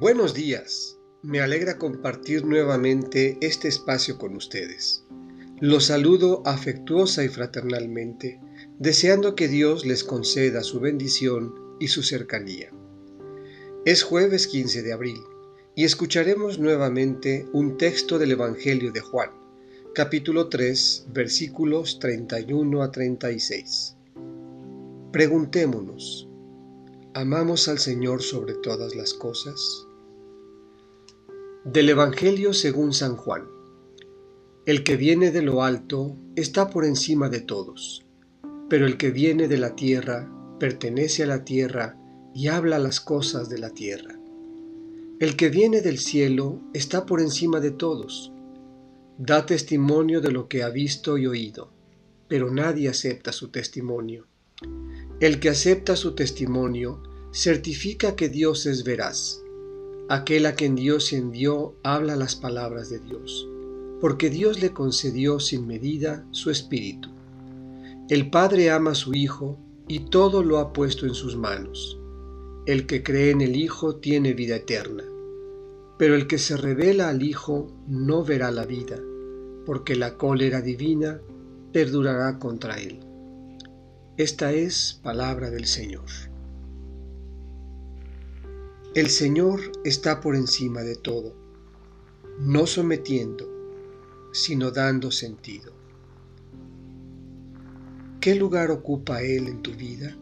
Buenos días, me alegra compartir nuevamente este espacio con ustedes. Los saludo afectuosa y fraternalmente, deseando que Dios les conceda su bendición y su cercanía. Es jueves 15 de abril y escucharemos nuevamente un texto del Evangelio de Juan, capítulo 3, versículos 31 a 36. Preguntémonos, ¿Amamos al Señor sobre todas las cosas? Del Evangelio según San Juan. El que viene de lo alto está por encima de todos, pero el que viene de la tierra pertenece a la tierra y habla las cosas de la tierra. El que viene del cielo está por encima de todos. Da testimonio de lo que ha visto y oído, pero nadie acepta su testimonio. El que acepta su testimonio certifica que Dios es veraz. Aquel a quien Dios envió habla las palabras de Dios, porque Dios le concedió sin medida su espíritu. El Padre ama a su Hijo y todo lo ha puesto en sus manos. El que cree en el Hijo tiene vida eterna, pero el que se revela al Hijo no verá la vida, porque la cólera divina perdurará contra él. Esta es palabra del Señor. El Señor está por encima de todo, no sometiendo, sino dando sentido. ¿Qué lugar ocupa Él en tu vida?